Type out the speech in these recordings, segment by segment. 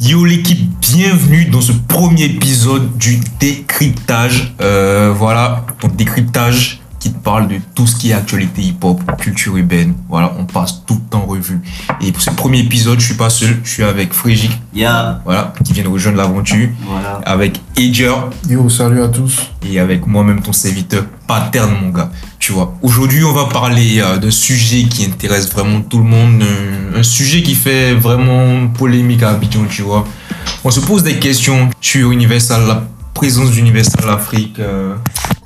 Yo l'équipe, bienvenue dans ce premier épisode du décryptage. Euh, voilà, ton décryptage parle de tout ce qui est actualité hip-hop, culture urbaine. Voilà, on passe tout le temps en revue. Et pour ce premier épisode, je suis pas seul, je suis avec Frégic, Yeah, voilà, qui vient de rejoindre l'aventure, voilà. avec Edger Yo, salut à tous. et avec moi-même ton serviteur paterne mon gars tu vois aujourd'hui on va parler euh, d'un sujet qui intéresse vraiment tout le monde euh, un sujet qui fait vraiment polémique à Abidjan tu vois on se pose des questions sur Universal la présence d'Universal en Afrique euh,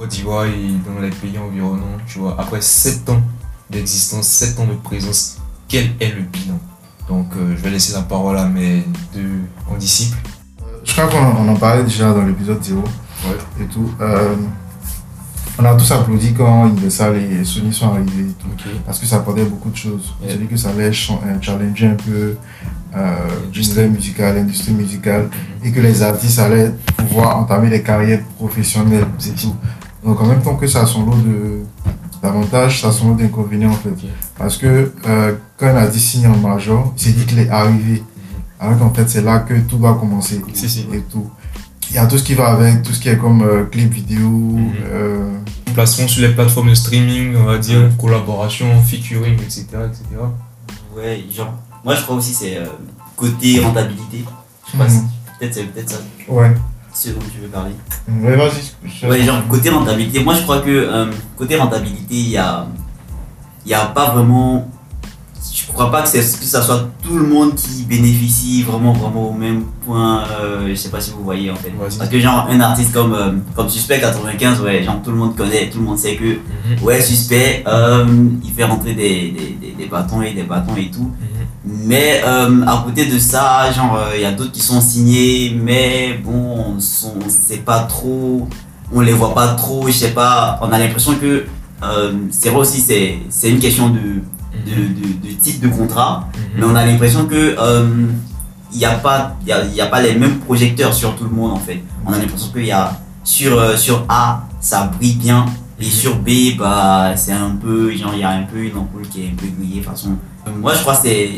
Côte d'Ivoire et dans les pays environnants tu vois après 7 ans d'existence 7 ans de présence quel est le bilan? Donc euh, je vais laisser la parole à mes deux condisciples Je crois qu'on on en parlait déjà dans l'épisode 0 Ouais. et tout. Euh, on a tous applaudi quand Universal et Sony sont arrivés et tout. Parce que ça apportait beaucoup de choses. S'est dit que ça allait euh, challenger un peu euh, L'industrie. l'univers musical, l'industrie musicale, et que les artistes allaient pouvoir entamer des carrières professionnelles, c'est tout. Donc en même temps que ça a son lot de d'avantages, ça a son lot d'inconvénients en fait. Parce que euh, quand un artiste signe en major, il s'est dit qu'il est arrivé. Alors qu'en fait, c'est là que tout va commencer. Si, si. Et tout. Il y a tout ce qui va avec, tout ce qui est comme euh, clip vidéo. euh, placement sur les plateformes de streaming, on va dire, collaboration, featuring, etc. etc. Ouais, genre, moi je crois aussi c'est euh, côté rentabilité. Je crois Mhm. que c'est- peut-être c'est peut-être ça ouais. Ce dont tu veux parler. Ouais, vas-y. je- Ouais, genre côté rentabilité, moi je crois que euh, côté rentabilité, il y a, y a pas vraiment. Je crois pas que, c'est- que ça soit tout le monde qui bénéficie vraiment vraiment au même point. euh, je sais pas si vous voyez en fait. Parce que genre un artiste comme, euh, comme Suspect 95, ouais, genre tout le monde connaît, tout le monde sait que Ouais, suspect, euh, il fait rentrer des, des, des, des bâtons et des bâtons et tout. Mais euh, à côté de ça, genre, il y a d'autres qui sont signés, mais bon, on on sait pas trop, on les voit pas trop, je sais pas. On a l'impression que c'est vrai aussi, c'est c'est une question de, de, de, de type de contrat, mais on a l'impression que euh, il n'y a, pas- il y a, il y a pas les mêmes projecteurs sur tout le monde en fait. On a l'impression qu'il y a sur, euh, sur A, ça brille bien, et sur B, bah, c'est un peu, genre, il y a un peu une ampoule qui est un peu grillée. De façon, Euh, moi, je crois que c'est,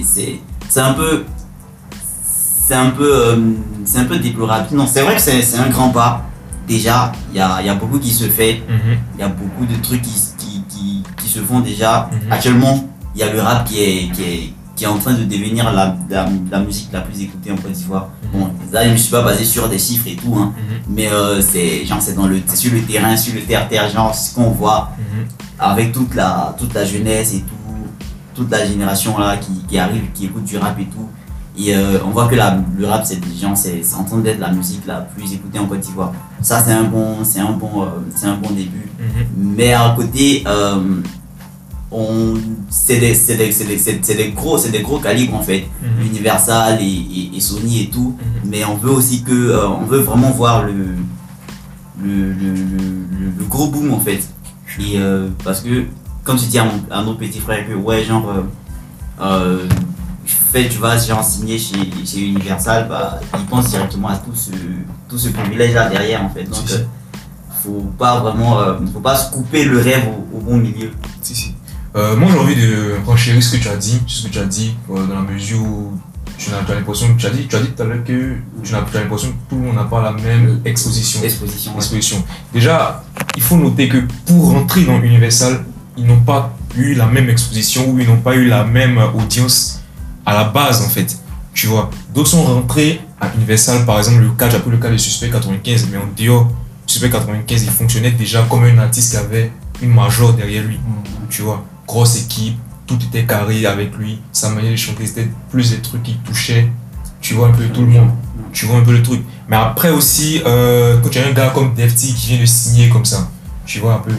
c'est, un peu, c'est un peu, euh, c'est un peu déplorable. Non, c'est vrai que c'est, un grand pas. Déjà, il y a, y a beaucoup qui se fait. Mhm. Il y a beaucoup de trucs qui, qui, qui, qui se font déjà. Mhm. Actuellement, il y a le rap qui est, qui est, qui est en train de devenir la, la, la musique la plus écoutée en Côte d'Ivoire. Bon, là, je ne me suis pas basé sur des chiffres et tout, hein, Mhm. mais euh, c'est, genre, c'est, dans le, c'est sur le terrain, sur le terre-terre, genre, ce qu'on voit Mhm. avec toute la, toute la jeunesse et tout, toute la génération là qui, qui arrive, qui écoute du rap et tout. Et euh, on voit que la, le rap, c'est c'est en train d'être la musique la plus écoutée en Côte d'Ivoire. Ça, c'est un bon, c'est un bon, euh, c'est un bon début. Mhm. Mais à côté, c'est des, c'est des, c'est des, des gros, c'est des gros calibres en fait. Mhm. Universal et, et, et Sony et tout. Mhm. Mais on veut aussi que, euh, on veut vraiment voir le, le, le, le, gros boom en fait. Et euh, parce que, comme tu dis à, mon, à nos petits frères, que ouais, genre, euh, euh, fait, tu vas genre signer chez, chez Universal, bah, ils pensent directement à tout ce, tout ce privilège là derrière en fait. Donc, faut pas vraiment, faut pas se couper le rêve au, au bon milieu. Si, si. Euh, moi, j'ai envie de renchérir ce que tu as dit, ce que tu as dit, euh, dans la mesure où tu as, as l'impression, tu as dit, tu as dit tout à l'heure que tu as, tu as l'impression que tout le monde n'a pas la même exposition. Exposition. ouais. exposition. Déjà, il faut noter que pour rentrer dans Universal, ils n'ont pas eu la même exposition ou ils n'ont pas eu la même audience à la base en fait. Tu vois, d'autres sont rentrés à Universal, par exemple le cas, j'ai le cas de Suspect 95, mais en dehors, Suspect 95, il fonctionnait déjà comme un artiste qui avait une major derrière lui. Tu vois, grosse équipe, tout était carré avec lui, sa manière de chanter, c'était plus des trucs qui touchaient, tu vois, un peu tout le monde. Tu vois un peu le truc. Mais après aussi, euh, quand tu as un gars comme Defty qui vient de signer comme ça, tu vois un peu.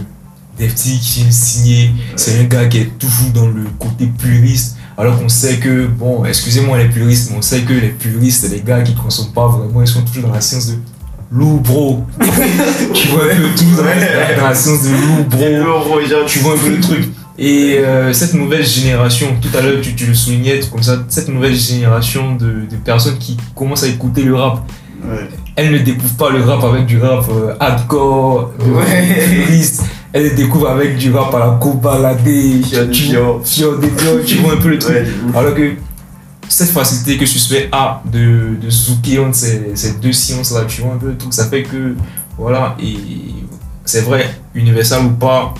Defty qui vient de signer, c'est un gars qui est toujours dans le côté puriste. Alors qu'on sait que, bon, excusez-moi les puristes, mais on sait que les puristes, c'est des gars qui ne consomment pas vraiment, ils sont toujours dans la science de loup, bro. tu vois un peu tout dans, la- dans la science de loup, bro tu vois un peu le truc. Et euh, cette nouvelle génération, tout à l'heure tu, tu le soulignais comme ça, cette nouvelle génération de, de personnes qui commencent à écouter le rap, Ouais. elles ne découvrent pas le rap avec du rap euh, hardcore, de Ouais. puriste. elles le découvrent avec du rap à la cobaladé, Fior de tu vois un peu le truc. Ouais. Alors que cette facilité que Suspect a de, de zouker entre ces, ces deux sciences-là, tu vois un peu le truc, ça fait que, voilà, et c'est vrai, Universal ou pas,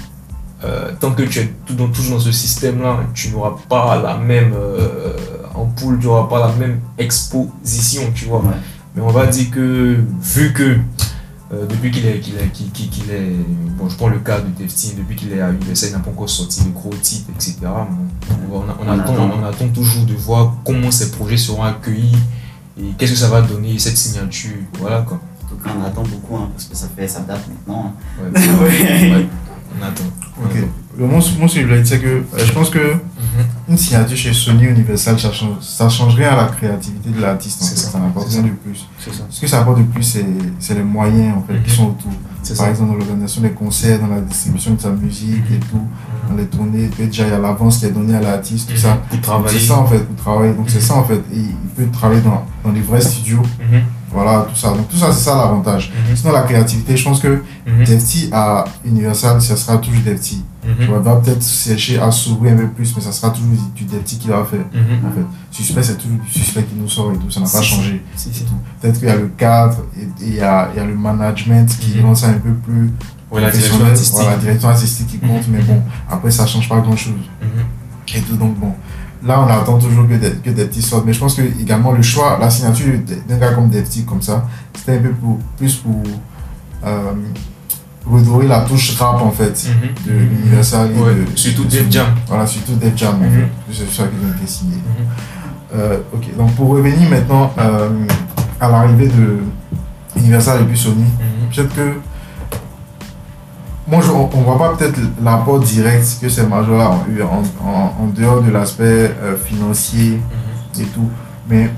euh, tant que tu es tout dans, toujours dans ce système-là, tu n'auras pas la même euh, ampoule, tu n'auras pas la même exposition, tu vois. Ouais. Mais on va dire que, vu que euh, depuis qu'il est, qu'il est, qu'il, est, bon, je prends le cas de depuis qu'il est à Universal, il n'a pas encore sorti de gros titres, etc. On, on On attend, on attend toujours de voir comment ces projets seront accueillis et qu'est-ce que ça va donner cette signature, voilà quoi. En tout cas, on attend beaucoup hein, parce que ça fait ça date maintenant. Ouais, Ouais. ouais, on Ok. Le mot, moi, ce que je voulais dire, c'est que euh, je pense que Mhm. une signature chez Sony Universal, ça change, ça change rien à la créativité de l'artiste. C'est ça, Ça n'apporte rien de plus. C'est ça. Ce que ça apporte de plus, c'est c'est les moyens en fait, qui Mhm. sont autour. C'est Par ça. exemple, dans l'organisation des concerts, dans la distribution de sa musique et tout, dans les tournées, puis déjà il y a l'avance qui est donnée à l'artiste, tout ça. Mhm. Pour travailler. C'est ça en fait, pour travailler. Donc c'est ça en fait. Et il peut travailler dans, dans les vrais studios. Voilà, tout ça. Donc tout ça, c'est ça l'avantage. Mhm. Sinon, la créativité, je pense que. Defty à Universal, ça sera toujours Defty. Mhm. On va peut-être chercher à s'ouvrir un peu plus, mais ça sera toujours du Defty qui va faire. Mhm. En fait, suspect, c'est toujours du suspect qui nous sort et tout, ça n'a pas changé. Peut-être qu'il y a le cadre et il y a, il y a le management qui Mhm. rend ça un peu plus Ouais, la direction artistique. Voilà, la direction artistique qui compte, mais bon, après ça change pas grand chose. Mhm. Et tout, donc bon. Là, on attend toujours que des, que des petits sortent, mais je pense que également le choix, la signature d'un gars comme Defty, comme ça, c'était un peu pour, plus pour euh, redorer la touche rap en fait Mhm. de Universal et Ouais, de, surtout de- Def Jam. Voilà, surtout Def Jam en Mhm. fait. C'est ça qu'ils ont été signés. Mhm. Euh, ok, donc pour revenir maintenant euh, à l'arrivée de Universal et puis Sony, peut-être que moi je, on, on voit pas peut-être l'apport direct que ces majors-là ont eu en, en, en dehors de l'aspect euh, financier Mhm. et tout, mais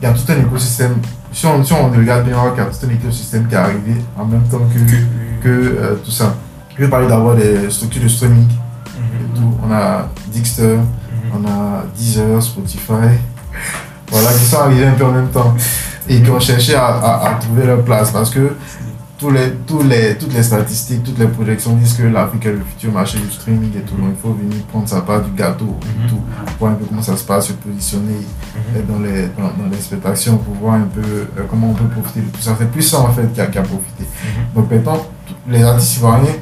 il y a tout un écosystème. Si on, si on regarde bien, qu'il y a tout un écosystème qui est arrivé en même temps que, Que- que euh, tout ça. Je vais parler d'abord des structures de streaming et Mhm. tout. On a Dixter, Mhm. on a Deezer, Spotify, voilà, qui sont arrivés un peu en même temps et qui ont cherché à, à, à trouver leur place parce que tous les, tous les, toutes les statistiques, toutes les projections disent que l'Afrique est le futur marché du streaming et tout. Donc il faut venir prendre sa part du gâteau et Mhm. tout, voir un peu comment ça se passe, se positionner Mhm. dans les, dans, dans l'expectation pour voir un peu euh, comment on peut profiter de tout ça. C'est plus ça en fait qui a, qui a profité. Mhm. Donc maintenant, les artistes ivoiriens,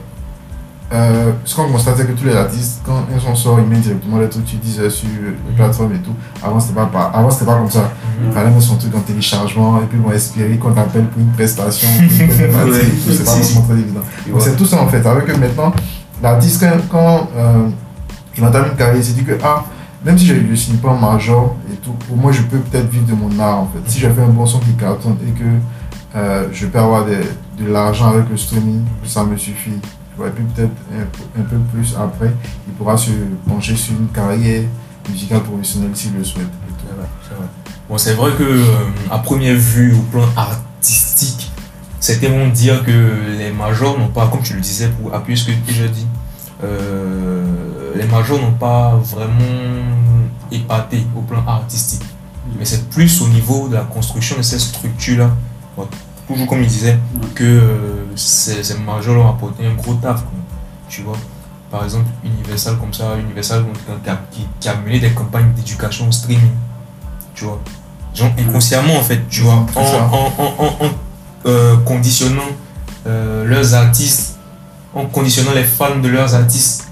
euh, ce qu'on constate, c'est que tous les artistes, quand ils sont sortis, ils mettent directement les trucs qu'ils disent sur les plateformes et tout. Avant, c'était pas, pas, avant, c'était pas comme ça. Il Mhm. fallait mettre son truc en téléchargement et puis ils vont espérer qu'on t'appelle pour une prestation. C'est pas forcément très évident. Donc c'est tout ça en fait. Avec que maintenant, l'artiste, quand, quand euh, il entame une carrière, il se dit que ah, même si je ne signe pas en major et tout, au moins je peux peut-être vivre de mon art en fait. Si je fais un bon son qui cartonne et que euh, je peux avoir des- de l'argent avec le streaming, ça me suffit. Tu Et puis peut-être un, un peu plus après, il pourra se pencher sur une carrière musicale professionnelle s'il le souhaite. Bon, c'est vrai que euh, à première vue, au plan artistique, c'était bon dire que les majors n'ont pas, comme tu le disais, pour appuyer ce que j'ai dit, euh, les majors n'ont pas vraiment épaté au plan artistique. Mais c'est plus au niveau de la construction de ces structures-là, Bon, toujours comme il disait, que euh, ces, ces majors ont apporté un gros taf. quoi. Tu vois, par exemple, Universal comme ça, Universal qui a, qui- qui a mené des campagnes d'éducation au streaming. Tu vois, genre inconsciemment en fait, tu vois, en, euh, conditionnant euh, leurs artistes, en conditionnant les fans de leurs artistes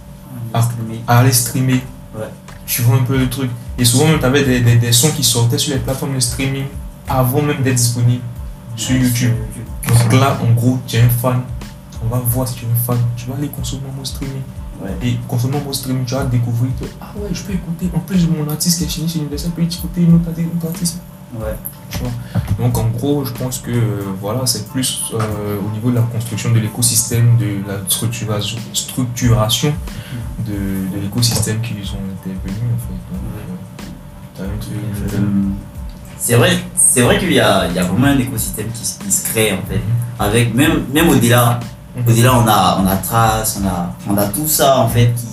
Ah. à aller streamer. Ouais. Tu vois un peu le truc. Et souvent, tu avais des, des, des sons qui sortaient sur les plateformes de streaming avant même d'être disponibles sur YouTube. Donc là, en gros, tu es un fan. On va voir si tu es un fan. Tu vas aller consommer mon streaming. Ouais. Et consommer mon streaming, tu vas découvrir que, ah ouais, je peux écouter. En plus, mon artiste qui est chez chez Universal, je peux écouter une autre, artiste- une autre artiste. Ouais. Tu vois? Donc en gros, je pense que euh, voilà, c'est plus euh, au niveau de la construction de l'écosystème, de la structuration, structuration de, de l'écosystème qu'ils ont intervenu en fait. Donc, euh, C'est vrai, c'est vrai qu'il y a, il y a vraiment un écosystème qui, se- qui se crée en fait. Avec même, même au-delà, Mhm. au-delà on a, on a Trace, on a, on a tout ça en fait qui,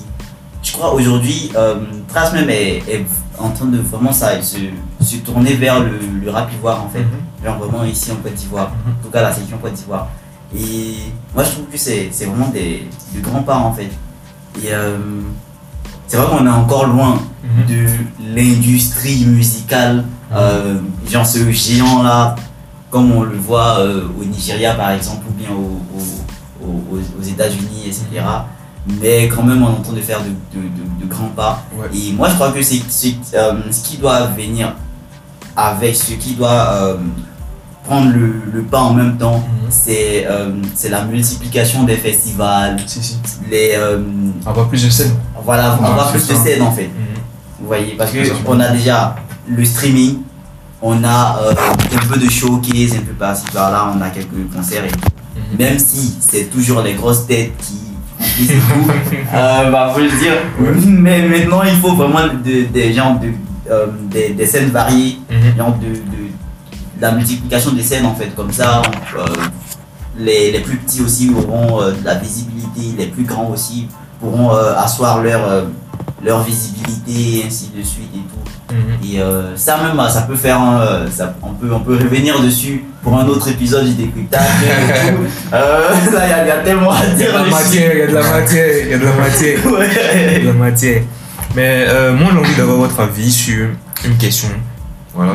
je crois aujourd'hui, euh, Trace même est, est en train de vraiment ça, se, se tourner vers le, le rap ivoire en fait. Mhm. Genre vraiment ici en Côte d'Ivoire, Mhm. en tout cas la section Côte d'Ivoire. Et moi je trouve que c'est c'est vraiment des, des grands pas en fait. Et euh, c'est vrai qu'on est encore loin de l'industrie musicale, euh, genre ce géant là, comme on le voit euh, au Nigeria par exemple, ou bien au- au- au- aux, États-Unis, etc. Mais quand même, on est en train de faire de, de- de- de grands pas. Ouais. Et moi, je crois que c'est euh, ce qui doit venir avec ce qui doit euh, prendre le, le pas en même temps, Mhm. c'est euh, c'est la multiplication des festivals, Si, si. les, euh, Avoir plus de scènes. voilà, avoir plus de scènes en fait. Mhm. Vous voyez, parce que C'est ça. on a déjà le streaming, on a euh, un peu de showcase, un peu par-ci par-là, on a quelques concerts et. Mhm. Même si c'est toujours les grosses têtes qui remplissent tout, euh, bah faut le dire. Mais maintenant, il faut vraiment de- des gens de, euh, des, des scènes variées, Mhm. genre de, la multiplication des scènes en fait, comme ça. euh, les, les plus petits aussi auront de la visibilité, les plus grands aussi pourront asseoir leur, leur visibilité et ainsi de suite et tout. Mhm. Et euh, ça même, ça peut faire, un, euh, ça, on, peut, on peut revenir dessus pour un autre épisode du décryptage. Euh, là, il y, a- il y a tellement à dire. a de la dessus. matière, il y a de la matière, il y a de la matière. Il y a Ouais. de la matière. Mais euh, moi, j'ai envie d'avoir votre avis sur une question. Voilà.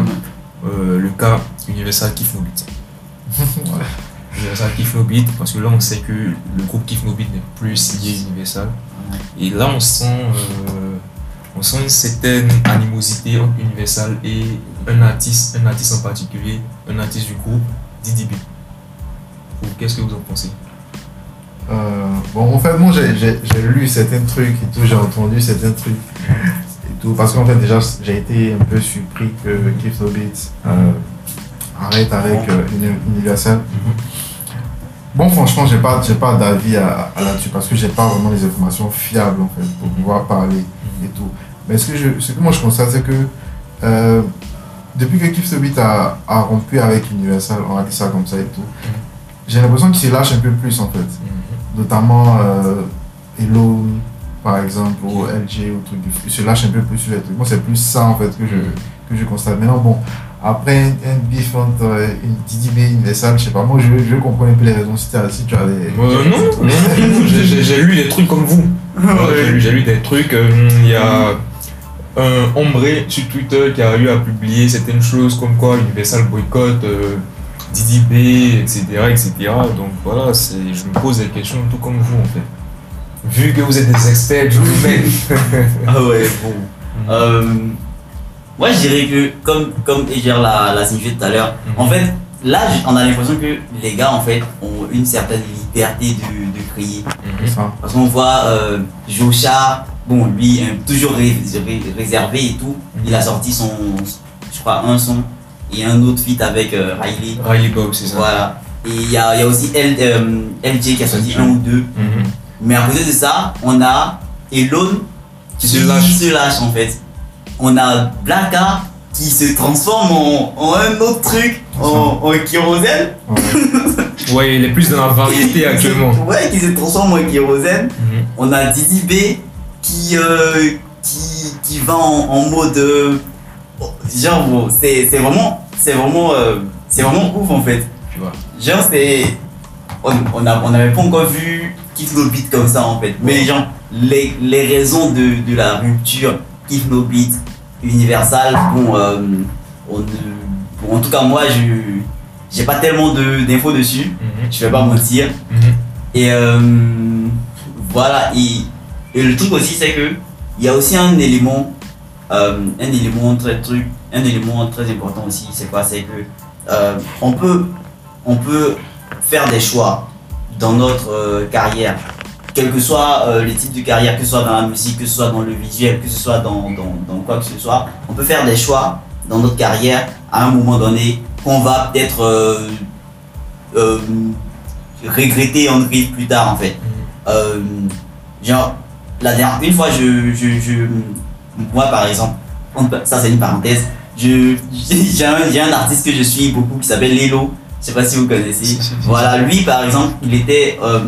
Euh, le cas Universal Kiff. Universal Kiff parce que là, on sait que le groupe Kiff No Beat n'est plus signé Universal. Et là, on sent, on sent une certaine animosité entre Universal et un artiste, un artiste en particulier, un artiste du groupe, Didi B. Ou Qu'est-ce que vous en pensez? Euh, bon, en fait, moi, j'ai- lu certains trucs et tout, j'ai entendu certains trucs et tout, parce qu'en fait, déjà, j'ai été un peu surpris que No Beat euh, arrête avec euh, Uni- Universal. Bon, franchement, j'ai pas, j'ai pas d'avis à, à là-dessus, parce que j'ai pas vraiment les informations fiables, en fait, pour pouvoir parler et tout. Mais ce que, je, ce que moi, je constate, c'est que euh, depuis que Keith No Beat a, a rompu avec Universal, on va dire ça comme ça et tout, j'ai l'impression qu'il se lâche un peu plus, en fait. Notamment euh, Elon par exemple ou LG ou truc il se lâche un peu plus sur les trucs. Moi c'est plus ça en fait que je, que je constate. Maintenant bon après un, beef entre euh, une Didi B Universal je sais pas moi je, je comprends un peu les raisons. Si, si tu as des Euh, non, non, non, j'ai- j'ai lu des trucs comme vous. J'ai lu, j'ai lu des trucs. euh, Il y a un Ombré sur Twitter qui a eu à publier certaines choses comme quoi Universal boycott, euh, Didi B, etc., etc. Donc voilà, c'est- je me pose des questions tout comme vous en fait. Vu que vous êtes des experts du domaine. Ah ouais, bon. Euh, moi, je dirais que, comme, comme Eger l'a l'a signifié tout à l'heure, en fait, là, on a l'impression que les gars, en fait, ont une certaine liberté de, de créer. Mhm. ça Parce qu'on voit euh, Jocha, bon, lui, hein, toujours ré- ré- réservé et tout. Il a sorti son, je crois, un son et un autre feat avec euh, Riley. Riley Bob, c'est ça. Voilà. Et il y a, y a aussi L, euh, LJ qui a sorti un ou deux. Mhm. Mais à côté de ça, on a Elon Qui se lâche. se lâche, en fait. On a Blacka qui se transforme en, en un autre truc, en, en kérosène. ouais. Ouais, il est plus dans la variété actuellement. Ouais, qui se transforme en kérosène. Mhm. On a Didi B qui, euh, qui, qui va en, en mode. euh, genre, c'est c'est vraiment. C'est vraiment. euh, c'est vraiment ouf en fait. Tu vois. Genre, c'est. On on a- on n'avait pas encore vu Kiff No Beat comme ça en fait. Mais genre, les, les raisons de, de la rupture Kiff No Beat Universal, bon, euh, on bon, en tout cas, moi, je j'ai pas tellement de- d'infos dessus. Mhm. Je vais pas mentir. Mhm. Et voilà, et, et le truc aussi, c'est que il y a aussi un élément, euh, un élément très truc, un élément très important aussi, c'est quoi? C'est que euh, on peut, on peut faire des choix dans notre euh, carrière, quel que soit le type de carrière, que ce soit dans la musique, que ce soit dans le visuel, que ce soit dans, dans, dans quoi que ce soit, on peut faire des choix dans notre carrière à un moment donné qu'on va peut-être regretter en plus tard en fait. Euh, genre, la dernière, une fois, je, je, je- moi par exemple, ça c'est une parenthèse, je, j'ai un, un artiste que je suis beaucoup qui s'appelle Lelo, je sais pas si vous connaissez. Voilà, lui par exemple, il était, euh,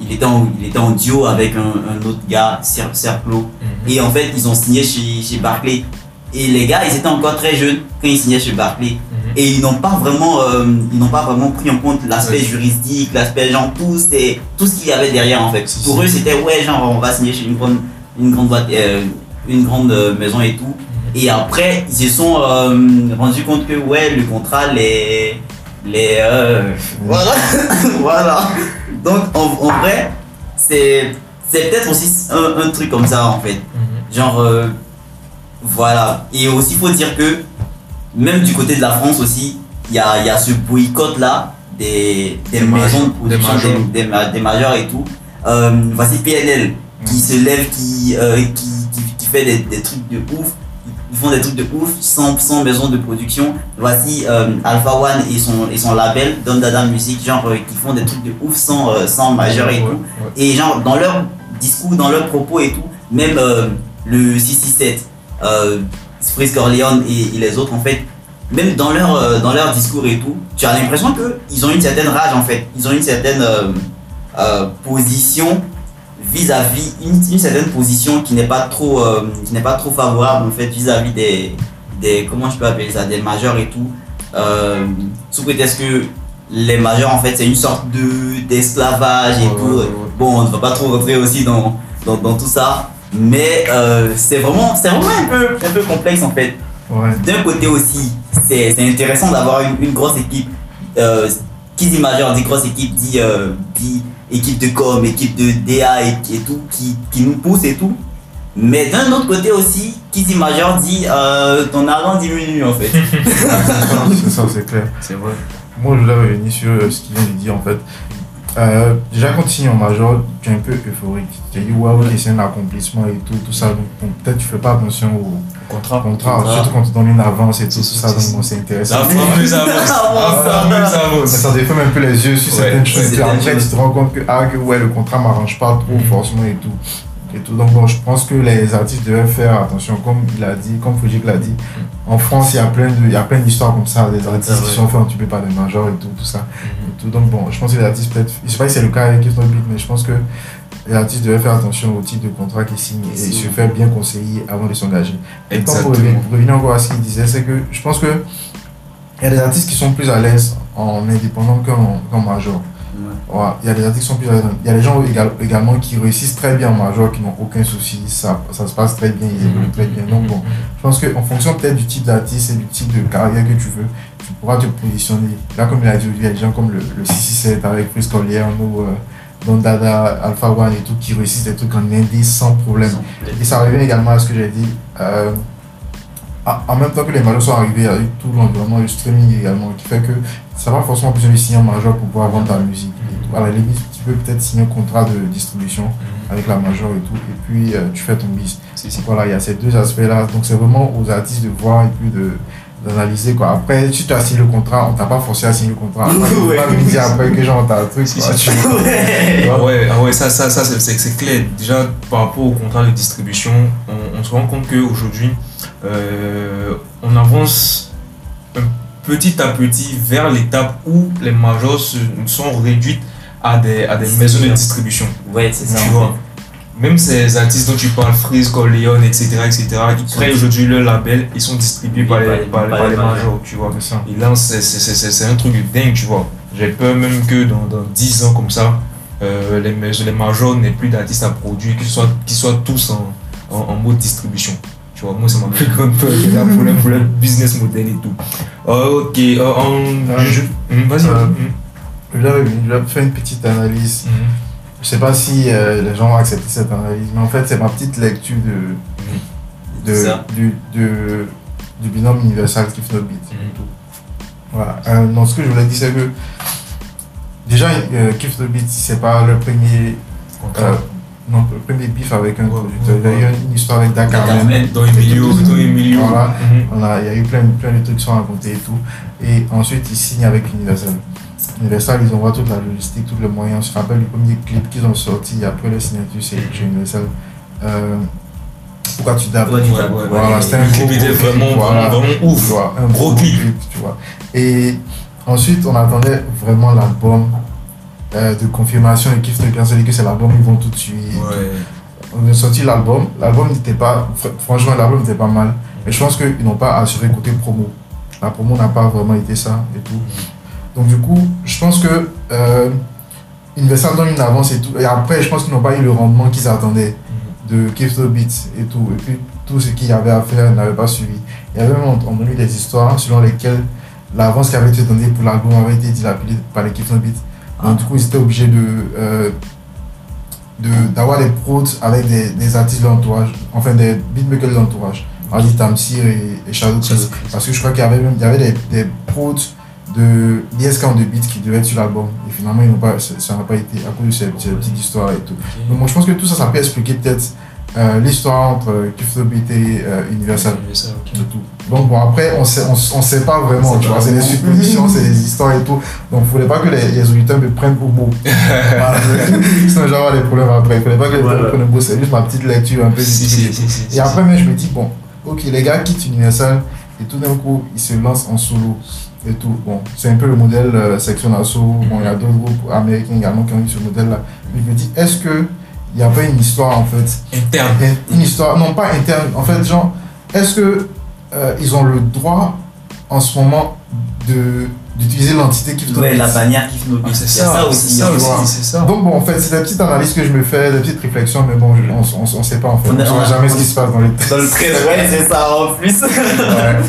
il était, en, il était en duo avec un, un autre gars, Cer- Cerclo, Mhm. et en fait, ils ont signé chez, chez Barclay. Et les gars, ils étaient encore très jeunes quand ils signaient chez Barclay. Mhm. Et ils n'ont pas vraiment, euh, ils n'ont pas vraiment pris en compte l'aspect Ouais. juridique, l'aspect genre tout, c'était tout ce qu'il y avait derrière en fait. Si, Pour si. eux, c'était ouais, genre on va signer chez une grande, une grande boîte, euh, une grande euh, maison et tout. Et après, ils se sont euh, rendus compte que ouais, le contrat, les. les voilà. voilà. Donc en, en vrai, c'est c'est peut-être aussi un, un truc comme ça en fait. Genre, euh, voilà. Et aussi, il faut dire que, même du côté de la France aussi, il y a, y a ce boycott-là des, des, Des maisons de production, des, des, ma- des majors et tout. Euh, voici PNL qui se lève, qui, euh, qui, qui, qui fait des, des trucs de ouf. Ils font des trucs de ouf sans, sans maison de production. Voici euh, Alpha One et son, et son label, Don Dada Music, genre, qui font des trucs de ouf sans, sans majeur et Ouais, tout. ouais. Et genre, dans leur discours, dans leurs propos et tout, même le 667, euh, Freeze Corleone et, et les autres, en fait, même dans leur, euh, dans leur discours et tout, tu as l'impression qu'ils ont une certaine rage, en fait. Ils ont une certaine euh, euh, position vis-à-vis, une, une certaine position qui n'est pas trop, euh, qui n'est pas trop favorable, en fait, vis-à-vis des, des, comment je peux appeler ça, des majeurs et tout. Euh, sous prétexte que les majeurs, en fait, c'est une sorte de d'esclavage et Ouais, tout. ouais, ouais. Bon, on ne va pas trop rentrer aussi dans, dans, dans tout ça, mais euh, c'est vraiment, c'est vraiment un peu, un peu complexe en fait. Ouais. D'un côté aussi, c'est c'est intéressant d'avoir une, une grosse équipe. Euh, qui dit majeur dit grosse équipe, dit, euh, dit équipe de com, équipe de DA et, et tout, qui, qui nous pousse et tout. Mais d'un autre côté aussi, qui dit majeur dit euh, ton argent diminue en fait. c'est ça, c'est clair. C'est vrai. Moi, je voulais revenir sur ce qu'il vient de dire en fait. Euh, déjà, quand tu signes en major, tu es un peu euphorique. Tu te dis, ouais, ok, c'est un accomplissement et tout, tout ça. Donc, bon, peut-être tu fais pas attention au Contrat. contrat, Contrat. surtout quand tu donnes une avance et tout, tout ça. Donc, bon, c'est intéressant. La fameuse avance. Avance, La fameuse Mais avance. ça déforme un peu les yeux sur Ouais, certaines choses. Et puis certaines après, choses. tu te rends compte que, ah, que ouais, le contrat m'arrange pas trop, Mhm. forcément, et tout. Et tout. Donc, bon, je pense que les artistes devraient faire attention, comme il a dit, comme Fujik l'a dit. En France, il y a plein de, il y a plein d'histoires comme ça, des artistes qui sont fait entuber par des majors et tout, tout ça. Tout. Donc, bon, je pense que les artistes, peut-être, je sais pas si c'est le cas avec Keith Beat, mais je pense que les artistes devraient faire attention au type de contrat qu'ils signent et se faire bien conseiller avant de s'engager. Et pour revenir, pour revenir encore à ce qu'il disait, c'est que je pense que il y a des artistes qui sont plus à l'aise en indépendant qu'en qu'en major. Ouais, il y a des artistes qui sont plus à l'aise. Il y a des gens égal- également qui réussissent très bien en major, qui n'ont aucun souci. Ça, ça se passe très bien, ils évoluent très bien. Donc bon, je pense qu'en fonction peut-être du type d'artiste et du type de carrière que tu veux, tu pourras te positionner. Là, comme il a dit, il y a des gens comme le, le 667 avec Chris Corleone ou euh, Don Dada, Alpha One et tout, qui réussissent des trucs en indie sans problème. Et ça revient également à ce que j'ai dit. euh, en- même temps que les majors sont arrivés, il y a eu tout l'environnement du streaming également, qui fait que ça va forcément besoin de signer un major pour pouvoir vendre ta musique. Tout. À la limite, tu peux peut-être signer un contrat de distribution avec la major et tout, et puis euh, tu fais ton bis. Voilà, il y a ces deux aspects-là. Donc c'est vraiment aux artistes de voir et puis de d'analyser quoi. Après, si tu as signé le contrat, on t'a pas forcé à signer le contrat. Après, tu peux Ouais. pas me dire après que genre t'as un truc. Si, quoi. si, Tu- Ouais. Ouais, ah ouais, ça, ça, ça c'est- c'est c'est clair. Déjà, par rapport au contrat de distribution, on, on se rend compte qu'aujourd'hui, euh, on avance petit à petit vers l'étape où les majors sont réduites à des, à des maisons de distribution. Ouais, c'est ça. Tu vois même ces artistes dont tu parles, Freeze, Corleone, etc., etc., ils créent aujourd'hui leur label, ils sont distribués par les, par, par les majors, tu vois. C'est ça. Et là, c'est- c'est- c'est c'est- c'est un truc de dingue, tu vois. J'ai peur même que dans, dans 10 ans comme ça, euh, les, les majors n'aient plus d'artistes à produire, qu'ils soient, qu'ils soient tous en, en, en mode distribution. Tu vois, moi, c'est ma grande peur pour le, pour le business model et tout. Euh, ok, euh, en- Euh, je- Hum, vas-y. euh, Je vais faire une petite analyse. hum, Je sais pas si euh, les gens vont accepter cette analyse, mais en fait, c'est ma petite lecture de, de, du, du binôme universal Kiff Not Beat. Mhm. Voilà. Euh, non, ce que je voulais dire, c'est que déjà, euh, Kiff Not Beat, c'est pas le premier, euh, non, le premier bif avec un Ouais, producteur. ouais, Il y a eu une histoire avec Dakar. Dans Emilio, dans Emilio. Voilà. Mhm. Il y a eu plein, plein de trucs qui sont racontés et tout. Et ensuite, ils signent avec Universal. Universal, ils envoient toute la logistique, tous les moyens. On se rappelle du premier clip qu'ils ont sorti après la signature c'est chez Universal. Euh, pourquoi tu Ouais, tapes ouais, Voilà, c'était un Le clip gros, était gros clip, vraiment, voilà. vraiment, ouf. Tu vois, un Gros clip. tu vois. Et ensuite, on attendait vraiment l'album euh, de confirmation et Kiff Bien dit que c'est l'album ils vont tout de suite. On a sorti l'album. L'album n'était pas. fr- Franchement, l'album n'était pas mal. Mais je pense qu'ils n'ont pas assuré côté promo. La promo n'a pas vraiment été ça et tout. Donc, du coup, je pense que. Euh, Universal donne une avance et tout. Et après, je pense qu'ils n'ont pas eu le rendement qu'ils attendaient. de Keith Beats et tout. Et puis tout ce qu'il y avait à faire n'avait pas suivi. Il y avait même entendu des histoires selon lesquelles l'avance qui avait été donnée pour l'album avait été dilapidée par les Keith Beats. Donc, du coup, ils étaient obligés de. euh, de- d'avoir des prods avec des, des artistes de l'entourage, enfin des beatmakers de l'entourage, Ali Tamsir et, et Shadow. Parce que je crois qu'il y avait même il y avait des, des prods de l'ISK en de beats qui devaient être sur l'album. Et finalement, ils pas, ça n'a pas été à cause de ces petites histoires et tout. Donc, moi, je pense que tout ça, ça peut expliquer peut-être euh, l'histoire entre Kifto Beat et euh, Universal. De tout. Donc, bon, après, on sait, on, on sait pas vraiment, tu vois, c'est des suppositions, c'est des histoires et tout. Donc, il faudrait pas que les, les auditeurs me prennent pour. Voilà. Sinon, avoir des problèmes après. Il faudrait pas que les auditeurs me Voilà. prennent pour. C'est juste ma petite lecture un peu Si, si, si, Et après, mais je me dis, bon, ok, les gars quittent Universal et tout d'un coup, ils se lancent en solo et tout. Bon, c'est un peu le modèle euh, Section Asso. Bon, il y a d'autres groupes américains également qui ont eu ce modèle-là. Mais je me dis, est-ce que il n'y a pas une histoire en fait? Interne. une histoire, non pas interne, en fait, genre, est-ce que euh, ils ont le droit en ce moment de d'utiliser l'entité qui Ouais, la bannière qui Ah, c'est ça, c'est aussi. ça hein. aussi, ça. Donc bon, en fait, c'est des petites analyses que je me fais, des petites réflexions, mais bon, je- on, on, on sait pas en fait. On ne saura jamais ce qui se passe dans les Dans le trailer, ouais, c'est ça en plus. Ouais.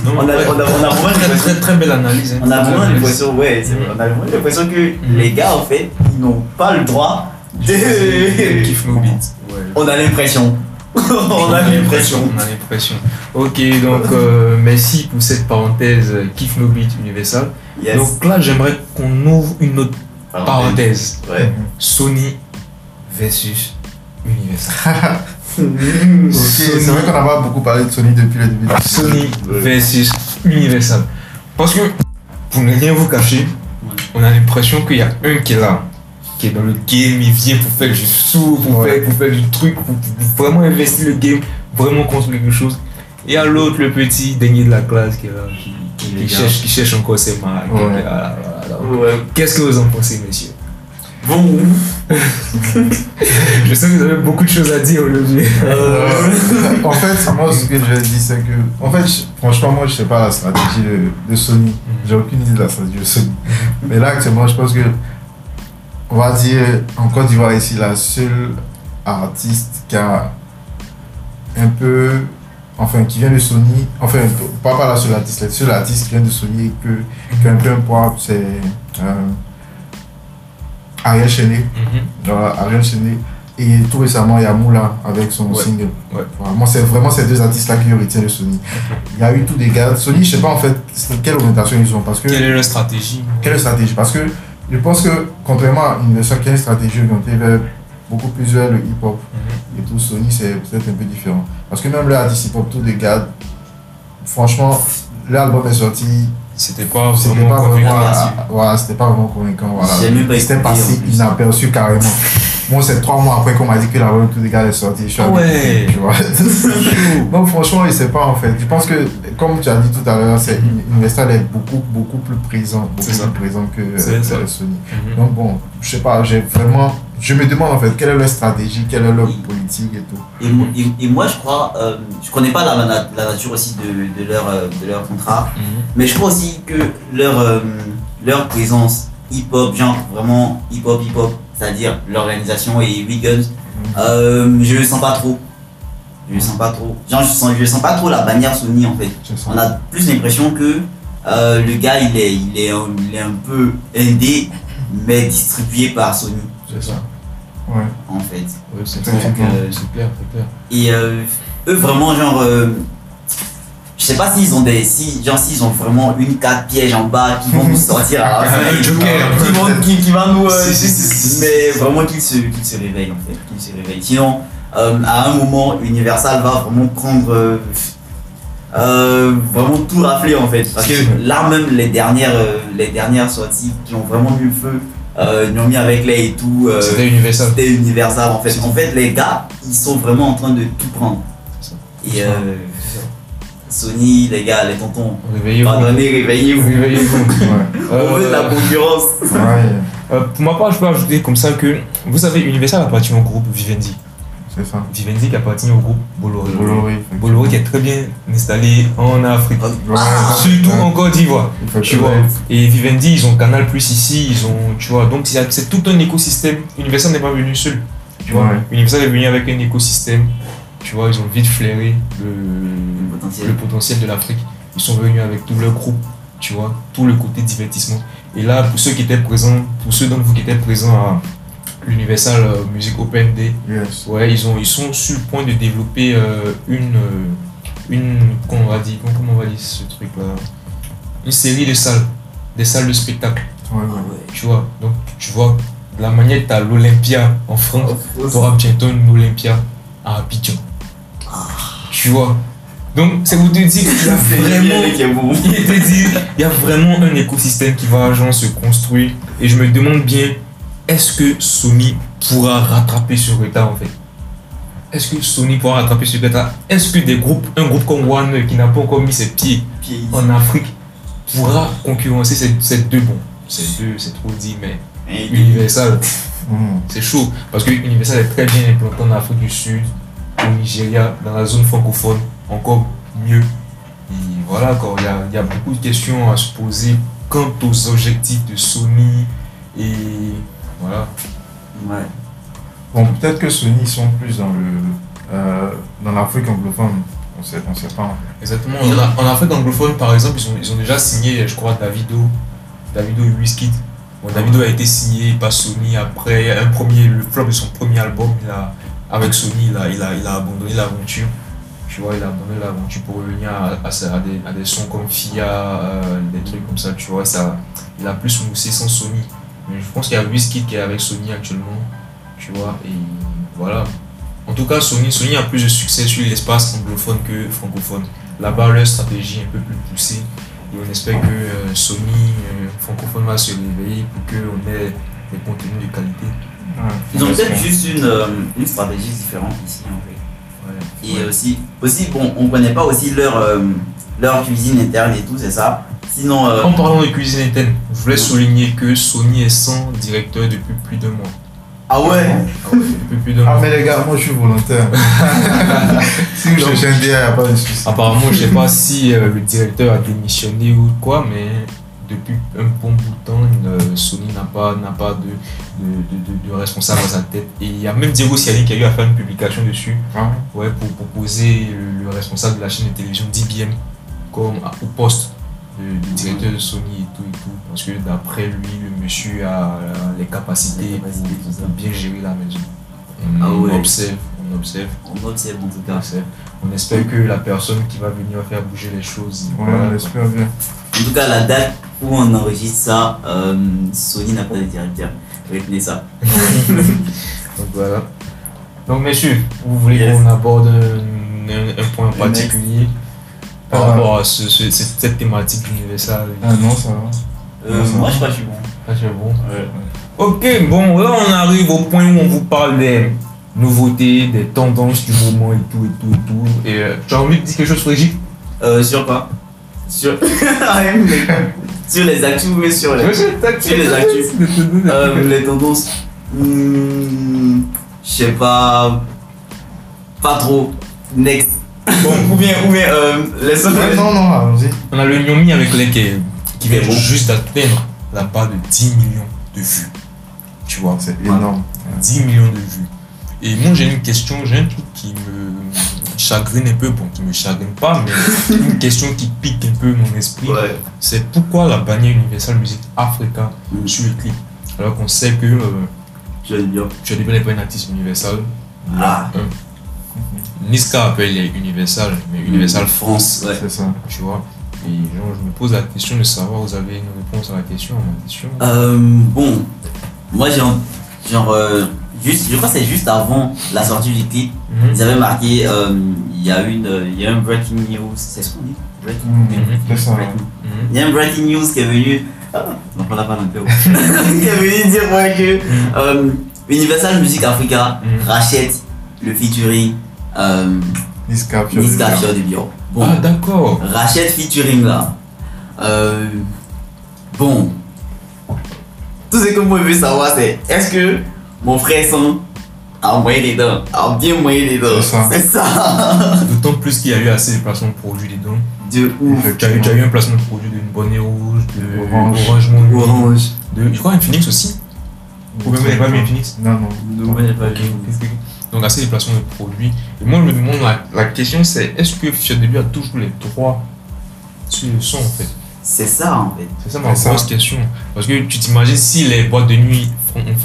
On, a, on, a, ouais. on a vraiment Très, l'impression- très, très belle analyse. hein. on a vraiment l'impression, ouais, vrai, on a vraiment l'impression que les gars, en fait, ils n'ont pas le droit de. Kiff. Ouais. On a l'impression. on a l'impression. On a l'impression. Ok, donc euh, merci pour cette parenthèse euh, Kiff No Beat Universal. Yes. Donc là, j'aimerais qu'on ouvre une autre parenthèse. Ouais. Sony versus Universal. Ok, c'est vrai qu'on n'a pas beaucoup parlé de Sony depuis le début. de- Sony versus Universal. Parce que, pour ne rien vous cacher, on a l'impression qu'il y a un qui est là, qui est dans le game, il vient pour faire du sous, pour, Ouais. faire, pour faire du truc, pour, pour vraiment investir le game, vraiment construire quelque chose. Et à l'autre, le petit dernier de la classe qui est là, qui, cherche, qui cherche encore ses marques. Ouais. Voilà, voilà, voilà. Ouais. Qu'est-ce que vous en pensez, messieurs? Bon. Je sais que vous avez beaucoup de choses à dire aujourd'hui. Euh, en fait, moi, ce que je dis, c'est que, en fait, je- franchement, moi, je sais pas la stratégie de, de Sony. J'ai aucune idée de la stratégie de Sony. Mais là, actuellement, je pense que, on va dire, en Côte d'Ivoire, ici, la seule artiste qui a un peu, enfin, qui vient de Sony, enfin, pas, pas la seule artiste, la seule artiste qui vient de Sony et que, qui a un peu un poids, c'est euh, Ariel Chenet. Ariel Chenet. Et tout récemment, il y a Moula avec son Ouais. single. Ouais. Voilà, moi, c'est vraiment ces deux artistes-là qui retiennent de Sony. Il y a eu tous des gars. Sony, je sais pas en fait quelle orientation ils ont. Parce que, Quelle est leur stratégie? Quelle stratégie? Parce que je pense que, contrairement à Universal, qui a une stratégie orientée vers beaucoup plus vers le hip-hop et tout, Sony, c'est peut-être un peu différent. Parce que même le artiste hip-hop, les gars, franchement, l'album est sorti, C'était pas c'était vraiment pas vraiment, convaincant. voilà, c'était pas vraiment convaincant. Voilà. C'était passé inaperçu carrément. Moi, c'est trois mois après qu'on m'a dit que l'album Tous les gars est sorti. Je suis habitué, ouais. Tu vois. Donc, franchement, il sait pas en fait. Je pense que, comme tu as dit tout à l'heure, c'est Universal est beaucoup, beaucoup plus présent, beaucoup plus présent que euh, Sony. Mhm. Donc, bon, je sais pas, j'ai vraiment. Je me demande en fait quelle est leur stratégie, quelle est leur politique et tout. Et, mo- et- et moi, je crois, euh, je connais pas la, la- la nature aussi de, de leur, euh, de leur contrat, Mhm. mais je crois aussi que leur, euh, leur présence hip-hop, genre vraiment hip-hop, hip-hop, c'est-à-dire l'organisation et Wiggins, euh, je le sens pas trop. Je le sens pas trop. Genre, je sens, je sens pas trop la bannière Sony en fait. On a plus l'impression que euh, le gars, il est, il, est, un- il est un peu indé, mais distribué par Sony C'est ça. Ouais. en fait. Ouais, c'est clair, c'est clair, c'est clair. Et euh, eux vraiment genre euh, sais pas s'ils ont des si genre s'ils ont vraiment une carte piège en bas qui vont nous sortir à la fin joker. qui, vont, qui, qui va nous euh, Si, si, mais vraiment qu'ils se se réveillent en fait qu'ils se réveillent sinon euh, à un moment Universal va vraiment prendre euh, vraiment tout rafler en fait parce que là même les dernières les dernières sorties qui ont vraiment mis le feu euh, ils ont mis avec les et tout euh, C'était universel. c'était Universal en fait. En fait, les gars, ils sont vraiment en train de tout prendre. Et euh, Sony, les gars, les tontons, Réveillez-vous. pardonnez, réveillez-vous. Réveillez-vous. Ouais. On veut de la concurrence. Ouais, euh, pour ma part, je peux ajouter comme ça que vous savez, Universal appartient au groupe Vivendi. c'est ça. Vivendi qui appartient au groupe Bolloré. Bolloré. Bolloré qui est très bien installé en Afrique. Ouais, Surtout ouais. en Côte d'Ivoire. Tu vois. Et Vivendi, ils ont Canal Plus ici, ils ont, tu vois. Donc c'est tout un écosystème. Universal n'est pas venu seul. Tu vois, Ouais. Universal est venu avec un écosystème. Tu vois, ils ont vite flairé le, Le potentiel. le potentiel de l'Afrique. Ils sont venus avec tout leur groupe, tu vois, tout le côté divertissement. Et là, pour ceux qui étaient présents, pour ceux d'entre vous qui étaient présents à l'Universal euh, Music Open Day, Yes. ouais, ils, ont, ils sont sur le point de développer euh, une, euh, une, comment on va dire, comment, on va dire ce truc-là, une série de salles, des salles de spectacle, Ouais, ouais. ouais. tu vois. Donc, tu vois, de la manière que tu as l'Olympia en France, tu auras bientôt une Olympia à Abidjan. Tu vois. Donc, c'est pour te dire qu'il y a vraiment qui est bon. il te dit, il y a vraiment un écosystème qui va genre se construire. Et je me demande bien est-ce que Sony pourra rattraper ce retard en fait? Est-ce que Sony pourra rattraper ce retard? Est-ce que des groupes un groupe comme One qui n'a pas encore mis ses pieds en Afrique pourra concurrencer ces, ces deux? Bons ces deux c'est trop dit mais et- Universal c'est chaud. Parce que Universal est très bien implanté en Afrique du Sud, au Nigeria, dans la zone francophone, encore mieux. Et voilà, quoi, il y a, il y a beaucoup de questions à se poser quant aux objectifs de Sony. Et voilà. Ouais. Bon, peut-être que Sony sont plus dans le euh, dans l'Afrique anglophone. On sait, on sait pas. Exactement. En, Afrique anglophone, par exemple, ils ont, ils ont déjà signé, je crois, Davido, Davido et Wizkid. Bon, Davido a été signé par Sony après un premier, le flop de son premier album. Il a, avec Sony, il a, il a, il a abandonné l'aventure. Tu vois, il a abandonné l'aventure pour revenir à, des, sons comme FIA, euh, des trucs comme ça. Tu vois, il a plus moussé sans Sony. Mais je pense qu'il y a Wizkid qui est avec Sony actuellement. Tu vois, et voilà. En tout cas, Sony, Sony a plus de succès sur l'espace anglophone que francophone. Là-bas, leur stratégie est un peu plus poussée. Et on espère que euh, Sony euh, francophone va se réveiller pour qu'on ait des contenus de qualité. Ouais. Ils ont peut-être juste une, euh, une stratégie différente ici en fait. Ouais. Et aussi, aussi bon, on connaît pas aussi leur, euh, leur cuisine interne et tout, c'est ça. Sinon, euh, En parlant de cuisine interne, je voulais souligner que Sony est sans directeur depuis plus d'un mois. ah ouais, Ah ouais, depuis plus d'un Ah, mois. mais les gars, moi je suis volontaire. si vous cherchez un il n'y a pas de souci. Apparemment, je sais pas si euh, le directeur a démissionné ou quoi, mais depuis un bon bout de temps, euh, Sony n'a pas, n'a pas de, de, de- responsable à sa tête. Et il y a même Diego Ciani qui a eu à faire une publication dessus Ah, ouais, pour proposer le, le responsable de la chaîne de télévision d'IBM comme à- au poste de, de directeur de Sony et tout et tout. Parce que d'après lui, le monsieur a, les capacités, Les capacités, pour, tout ça. pour bien gérer la maison. On, Ah ouais. observe, on observe. on observe en tout On cas. observe. On espère que la personne qui va venir va faire bouger les choses. ouais, Voilà. on espère bien. En tout cas, la date où on enregistre ça, euh, Sony n'a pas de directeur. Retenez ça. Donc voilà. Donc messieurs, vous voulez Yes. qu'on aborde un, un- un point en particulier par Ah. rapport à ce- ce- cette, cette thématique universelle? Ah non, ça va. Euh, Ça moi, va. je crois que je suis bon. Ça, c'est bon? Ok, bon, là on arrive au point où on vous parle des nouveautés, des tendances du moment et tout et tout et tout. Et euh, tu as envie de dire quelque chose, Frédéric Euh, sur quoi? Sur... sur les actus ou sur les... Tu les actus. Euh, les tendances. hmm, je sais pas. Pas trop. Next. Bon, ou bien, ou bien, euh, Ouais, non, non, allons-y. On a le Xiaomi avec les qui, qui vient bon. juste d'atteindre la barre de 10 millions de vues. Tu vois, C'est énorme. 10 millions de vues. Et moi j'ai une question, j'ai un truc qui me chagrine un peu, bon qui me chagrine pas, mais une question qui pique un peu mon esprit. Ouais. C'est pourquoi la bannière Universal Music Africa Mm. sur le clip? Alors qu'on sait que euh, tu as développé un artiste Universal. Ah. Un. Niska appelle les Universal, mais Universal France, Ouais. C'est ça. tu vois. Et genre, je me pose la question de savoir, vous avez une réponse à la question, à ma question Euh, bon, moi j'ai en- genre euh, juste, je crois que c'est juste avant la sortie du clip, Mhm. ils avaient marqué, euh, il y a une, euh, il y a un breaking news, c'est ce qu'on dit, breaking, Mhm, C'est ça. breaking. Mhm. Il y a un breaking news qui est venu, ah, donc on l'a pas non plus, qui est venu dire ouais, que Mhm. euh, Universal Music Africa Mhm. rachète le featuring euh. Fior du Bio. Bon, Ah, d'accord. rachète featuring là. Euh, bon. Tout ce que moi je veux savoir c'est est-ce que mon frère son a moyen des dents, a bien moyen des dents. C'est ça. D'autant plus qu'il y a eu assez de placements de produits dedans. De ouf. Tu as eu, tu as eu un placement de produit d'une bonne rouge, de Orange. Orange Orange. de, je crois Infinix aussi. Ou même elle n'est pas bien Phoenix Non, non. Ok, ok. Donc, assez déplacement de produits. Et moi, je me demande, la, la question c'est est-ce que Fiat Début a toujours les droits sur le son en fait? C'est ça en fait. C'est ça ma grosse question. Parce que tu t'imagines si les boîtes de nuit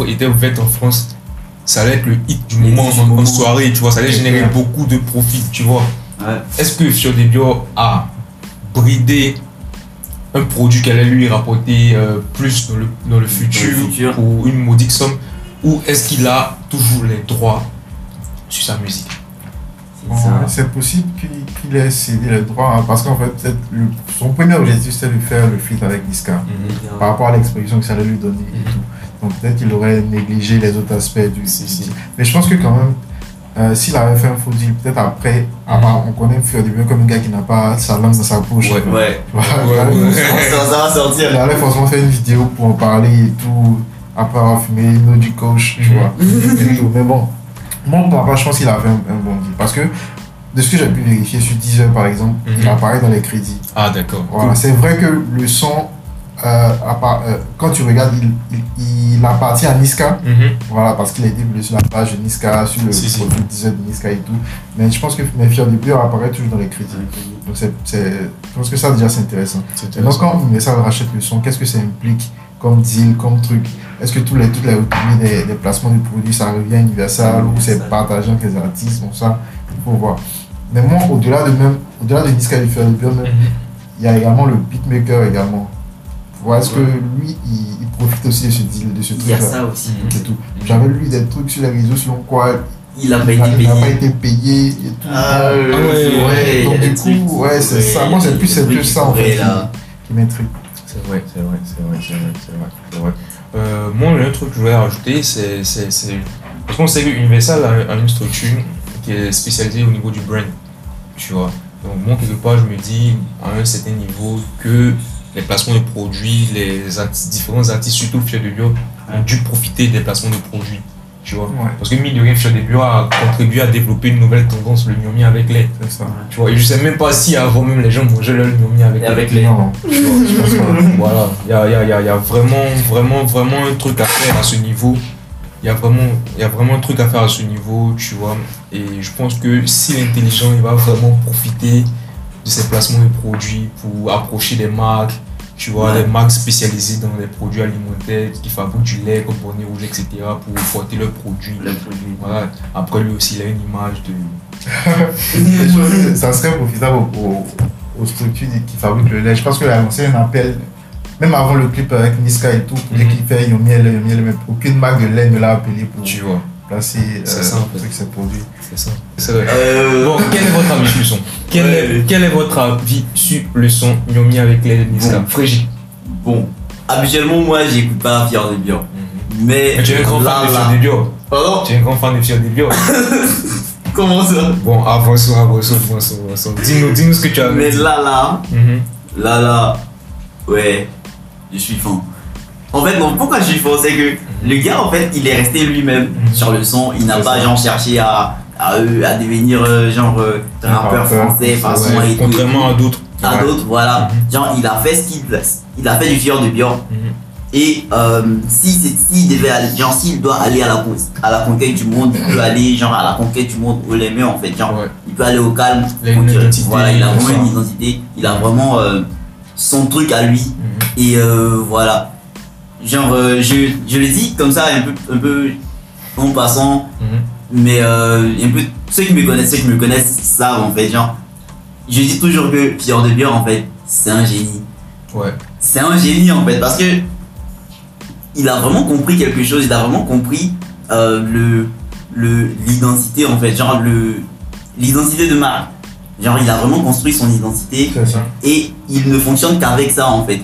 étaient ouvertes en France, ça allait être le hit du Le moment hit en, moment. soirée, tu vois, ça allait générer beaucoup de profit, tu vois. Ouais. Est-ce que Fiat Bio a bridé un produit qui allait lui rapporter euh, plus dans le, dans le futur, futur. pour une modique somme ou est-ce qu'il a toujours les droits sur sa musique? C'est possible qu'il ait cédé les droits hein, parce qu'en fait, peut-être le- son premier objectif c'était de faire le feat avec Niska par rapport à l'expression que ça allait lui donner et Mhm. tout. Donc peut-être qu'il aurait négligé les autres aspects du Si. Mais je pense que quand même, euh, s'il avait fait un faux deal, peut-être après, bah, on connaît Fior Début comme un gars qui n'a pas sa langue dans sa poche. Ouais. Ouais. Il allait- ouais. Ça, ça va sortir. Il allait forcément faire une vidéo pour en parler et tout, après avoir fumé une du coach, tu Mhm. vois. Mais bon, part, je pense qu'il a fait un, un bon deal. Parce que, de ce que j'ai pu vérifier sur Deezer, par exemple, Mhm. il apparaît dans les crédits. Ah d'accord. Voilà, c'est vrai que le son, euh, appara- euh, quand tu regardes, il, il, il appartient à Niska. Mhm. Voilà, parce qu'il a été publié sur la page de Niska, sur le Si, si. Deezer de Niska et tout. Mais je pense que mes fiers début apparaît toujours dans les crédits. Donc, c'est, c'est, je pense que ça, déjà, c'est intéressant. C'est Et donc, intéressant. quand Universal rachète le son, qu'est-ce que ça implique comme deal, comme truc Est-ce que tous les, toutes les retombées des, des placements du produit, ça revient à Universal ou c'est partagé avec les artistes? Bon, ça, il faut voir. Mais moi, au-delà de même, au-delà de Fier début, même, Mhm. il y a également le beatmaker également. Est-ce que lui, il, il profite aussi de ce deal, de ce Il y a ça aussi. tout. J'avais lu des trucs sur les réseaux selon quoi Il pas n'a été pas payé. été payé et tout. Ah, ouais, donc du coup, ouais, c'est ça. Moi, c'est plus plus qui ça en fait qui m'intrigue. C'est vrai, c'est vrai, c'est vrai, c'est vrai, c'est vrai, c'est vrai. Euh, moi, le truc que je voulais rajouter, c'est. c'est- Parce qu'on sait que Universal a, une structure qui est spécialisée au niveau du brand. Tu vois. Donc, moi, quelque part, je me dis, à un certain niveau, que les placements de produits, les artistes- différents artistes, surtout Fiat de Bio, ont dû profiter des placements de produits. Tu vois. Ouais, Parce que mine de rien, a contribué à développer une nouvelle tendance, le Miomi avec lait. ça. Tu vois. Et je sais même pas si avant même les gens mangeaient leur Miomi avec Et lait. avec. Voilà, il y a, y, a, y a vraiment, vraiment, vraiment un truc à faire à ce niveau. Il y, a vraiment, il y a vraiment un truc à faire à ce niveau, tu vois. Et je pense que si l'intelligent, il va vraiment profiter de ses placements de produits pour approcher des marques, tu vois, Ouais. des marques spécialisées dans les produits alimentaires qui fabriquent du lait comme Bonnet Rouge, etc., pour porter leurs produits. Le produit. Voilà. Après, lui aussi, il a une image de. Ça serait profitable aux, aux- aux structures qui fabriquent le lait. Je pense que a lancé un appel, même avant le clip avec Niska et tout, pour dire Mhm. qu'il fait Yomiel, Yomiel, mais aucune marque de lait ne l'a appelé pour Tu vois, placer C'est euh, ça, en fait. truc, ses produits. c'est ça. C'est vrai. Euh, Bon, quel est votre avis sur le son quel, Ouais. est, quel est votre avis sur le son Yomi avec les Niska Bon. Frégie. Bon, habituellement, moi, j'écoute pas Fier de Bior. Mais. Mais tu es un grand fan de Fior des Bio. Pardon Tu es un grand fan de Fior des Bio. Comment ça Bon, avançons, avançons, avançons, avançons. Dis-nous, dis-nous ce que tu as Mais là, là, Mhm. là, là, ouais, je suis fan. En fait, non, pourquoi je suis fan C'est que le gars, en fait, il est resté lui-même Mhm. sur le son. Il n'a pas, ça. genre, cherché à, à, euh, à devenir, euh, genre, euh, rappeur français, façon Ouais, et tout. Contrairement à d'autres. à Ouais. d'autres, voilà. Mhm. Genre, il a fait ce qu'il il a fait du fier de Bior. Mhm. Et euh, si s'il devait aller, genre s'il doit aller à la con- à la conquête du monde, il peut aller genre à la conquête du monde où les mains en fait, genre Ouais. il peut aller au calme. Il a une Donc, euh, identité, Voilà, il a tout vraiment une identité, il a vraiment euh, son truc à lui. Et euh, voilà. Genre euh, je, je le dis comme ça un peu un peu en passant, Mhm. mais euh, un peu ceux qui me connaissent, ceux qui me connaissent savent en fait, genre je dis toujours que Pierre de Bière en fait, c'est un génie Ouais. c'est un génie en fait parce que il a vraiment compris quelque chose, il a vraiment compris euh, le le l'identité en fait, genre le l'identité de marque. Genre il a vraiment construit son identité ça. et il ne fonctionne qu'avec ça en fait. Mhm.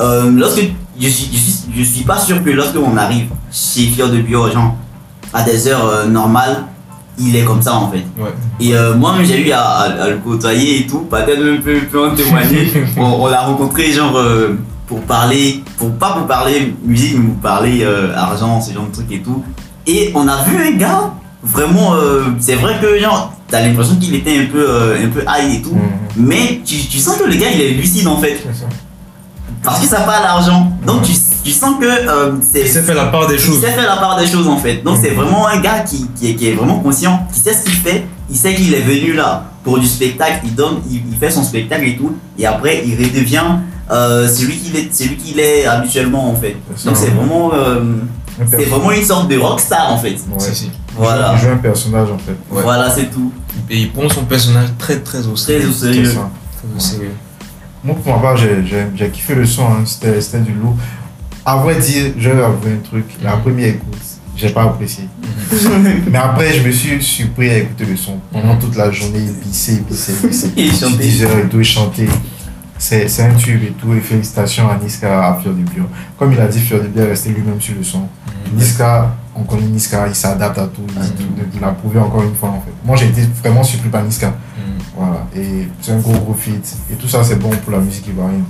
Euh, lorsque je suis, je suis je suis pas sûr que lorsque on arrive chez Fior de Bio genre à des heures euh, normales, il est comme ça en fait. Ouais. Et euh, moi-même, j'ai eu à, à- à le côtoyer et tout. Peut-être même peut, peut en témoigner. on on l'a rencontré, genre, euh, pour parler, pour, pas pour parler musique, mais pour parler argent, ce genre de trucs et tout. Et on a vu un gars, vraiment, euh, c'est vrai que, genre, t'as l'impression qu'il était un peu, un peu high et tout. Mhm. Mais tu, tu sens que le gars, il est lucide en fait. Parce que ça parle l'argent. Donc tu, tu sens que euh, c'est. Il sait faire la part des Il choses. sait faire la part des choses en fait. Donc c'est vraiment un gars qui, qui, est, qui est vraiment conscient, qui sait ce qu'il fait, il sait qu'il est venu là pour du spectacle, il donne, il, il fait son spectacle et tout, et après il redevient euh, celui qu'il est, celui qu'il est habituellement en fait. Donc c'est vraiment, euh, c'est vraiment une sorte de rockstar en fait. Ouais. Si, si. Voilà, Il joue un personnage en fait. Ouais. voilà c'est tout. Et il prend son personnage très très au Très sérieux. au C'est sérieux. Très au sérieux. Moi, pour ma part, j'ai- kiffé le son, hein. c'était du lourd. À vrai dire, je vais avouer un truc. La Mhm. première écoute, j'ai pas apprécié. Mais après, je me suis surpris à écouter le son. Pendant toute la journée, il pissait, il pissait, il. Il chantait. 10 heures et tout, il chantait. C'est un tube et tout. Et félicitations à Niska, à Fior Bio. Comme il a dit, Fior Bio est resté lui-même sur le son. Niska, on connaît Niska, il s'adapte à tout. Il, il l'a prouvé encore une fois en fait. Moi, j'ai été vraiment surpris par Niska. Voilà. Et c'est un gros gros feat. Et tout ça, c'est bon pour la musique ivoirienne.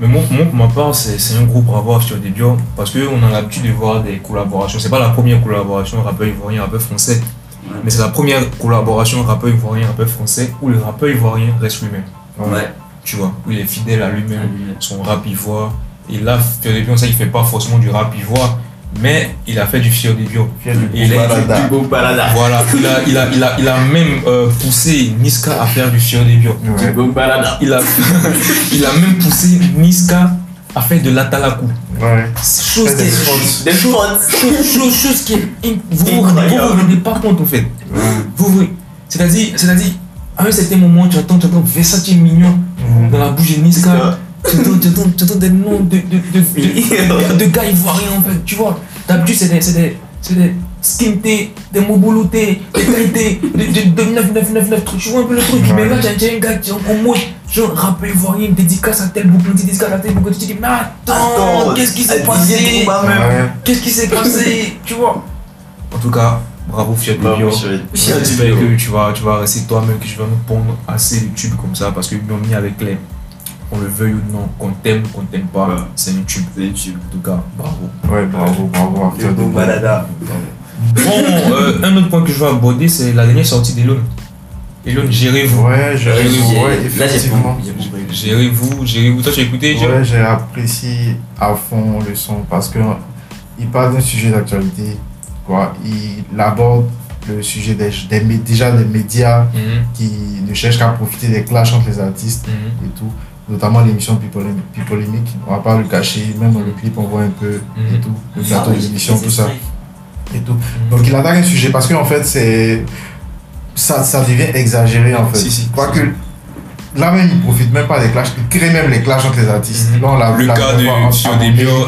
Mais moi, moi, pour ma part, c'est c'est un gros bravo sur des bio parce qu'on a l'habitude de voir des collaborations. C'est pas la première collaboration rappeur ivoirien, rappeur français, Ouais. mais c'est la première collaboration rappeur ivoirien, rappeur français où le rappeur ivoirien reste lui-même. Ouais. Tu vois, où il est fidèle à lui-même, son rap ivoire. Et là, des Bio, ça, il fait pas forcément du rap ivoire, mais il a fait du Bio. Fier du Et il. Du beau balada. Voilà, il a, il a, il a, il a même euh, poussé Niska à faire du Fior des Bio. Du Ouais. beau balada. Il a, il a même poussé Niska à faire de l'atalaku. Ouais. Chose qui des chose, chose, chose qui est vous vous vous rendez pas compte en fait. Vous vous c'est-à-dire c'est-à-dire à un certain moment tu entends tu entends Versace mignon Mhm. dans la bouche de Niska. Tu entends, tu des noms de, de, de, de, de, de gars ivoiriens en fait, tu vois. D'habitude c'est des c'est des c'est des skinté, des mobuluté, des taïté, de, de, de 9999 trucs, tu vois un peu le truc. Ouais. Mais là t'as un gars qui est en mode genre rappeur ivoirien, dédicace à tel boucle, dédicace à tel boucle, tu te dis mais attends, qu'est-ce qui s'est passé? Qu'est-ce qui s'est passé? Tu vois En tout cas, bravo Fiat Bravo, Bio. chérie. J'espère que tu vas, tu vas rester toi-même, que tu vas nous pondre assez de tubes comme ça parce que mis avec les qu'on le veuille ou non, qu'on t'aime ou qu'on t'aime pas, Ouais. c'est un tube. C'est YouTube. En tout cas, bravo. Ouais, bravo, bravo. beau Bio. balada. Bon, euh, un autre point que je veux aborder, c'est la dernière sortie d'Elon. Elon, gérez-vous. Ouais, j'ai Là, ouais, j'ai- effectivement. Gérez-vous, gérez-vous. Toi, tu as écouté Ouais, j'ai apprécié à fond le son parce que il parle d'un sujet d'actualité. Quoi. Il aborde le sujet des, des déjà des médias Mhm, qui ne cherchent qu'à profiter des clashs entre les artistes mhm, et tout. Notamment l'émission Pipolémique. Pipolémique. On va pas le cacher, même dans le clip on voit un peu et Mhm. tout. Le plateau oui, d'émission, c'est tout ça. Et tout. Donc il attaque un sujet parce qu'en fait c'est ça, ça devient exagéré en fait. Si, si. Quoique là même il profite même pas des clashs, il crée même les clashs entre les artistes. Mhm. Là, on l'a vu Le cas de Sur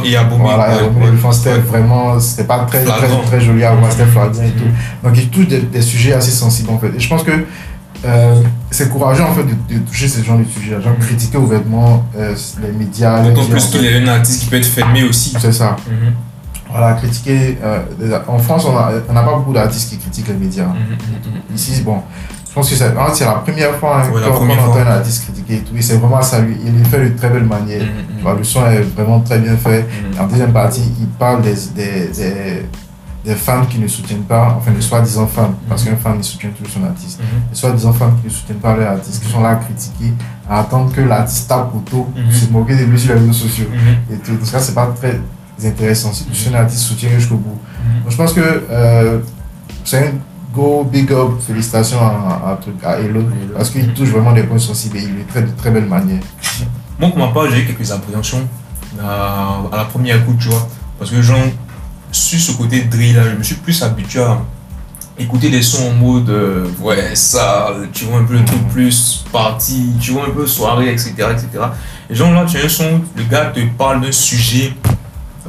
et Abomey. Voilà, ouais, c'était vraiment, c'était pas très, très, très joli à voir, c'était flagrant et Mhm. tout. Donc il touche des, des sujets assez sensibles en fait. Et je pense que euh, c'est courageux en fait de, de toucher ce genre de sujets, genre critiquer ouvertement euh, les médias. D'autant plus qu'il est un artiste qui peut être fermé aussi. C'est ça. Mhm, Voilà, critiquer. euh, en France, on a- on n'a pas beaucoup d'artistes qui critiquent les médias. mhm, mhm. Ici, bon, je pense que c'est en fait, c'est la première fois hein, Ouais, qu'on entend un artiste critiquer et tout. Et c'est vraiment à saluer. Il le fait de très belle manière. Vois, le son est vraiment très bien fait. En deuxième partie, il parle des, des, des, des fans qui ne soutiennent pas, enfin, les soi-disant fans, parce qu'un fan, il soutient toujours son artiste. Mhm. Les soi-disant fans qui ne soutiennent pas leur artiste, qui sont là à critiquer, à attendre que l'artiste tape auto, Mhm. se moquer de lui sur les réseaux sociaux. Mhm. Et tout. Donc, ça, c'est pas très intéressant. Si tu suis un artiste, soutiens jusqu'au bout. Mhm. Donc, je pense que euh, c'est un go big up, félicitations à, à, Elon, parce qu'il touche vraiment des points sensibles et il le traite de très belle manière. Moi, pour ma part, j'ai eu quelques appréhensions à, à la première écoute, tu vois. Parce que, genre, sur ce côté drill, là, je me suis plus habitué à écouter des sons en mode, euh, ouais, ça, tu vois, un peu le truc plus party, tu vois, un peu soirée, etc. etc. Et genre, là, tu as un son, le gars te parle d'un sujet.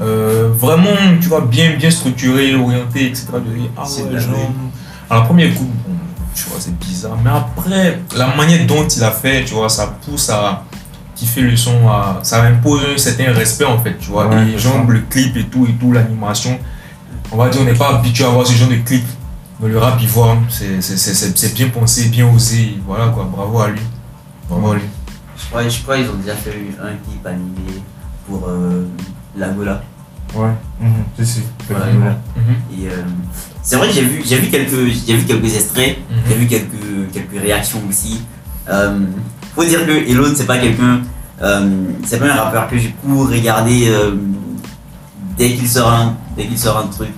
euh, vraiment, tu vois, bien, bien structuré, orienté, etc. De ah ouais, genre, à la première écoute, bon, tu vois, c'est bizarre. Mais après, la manière dont il a fait, tu vois, ça pousse à kiffer le son, à, ça impose un certain respect en fait, tu vois. Ouais, et c'est genre, ça. le clip et tout, et tout, l'animation, on va dire, on n'est pas habitué à voir ce genre de clip. Mais le rap ivoire, c'est c'est- c'est- c'est- c'est bien pensé, bien osé. Voilà quoi, bravo à lui. Bravo à lui. Je crois, je crois qu'ils ont déjà fait un clip animé pour euh. Ouais. Voilà. Mhm. Et euh, c'est vrai que j'ai vu, j'ai vu quelques, j'ai vu quelques extraits, Mhm. j'ai vu quelques, quelques réactions aussi. Euh, faut dire que Elon c'est pas quelqu'un, euh, c'est pas un rappeur que j'ai beaucoup regardé euh, dès qu'il sort un, dès qu'il sort un truc,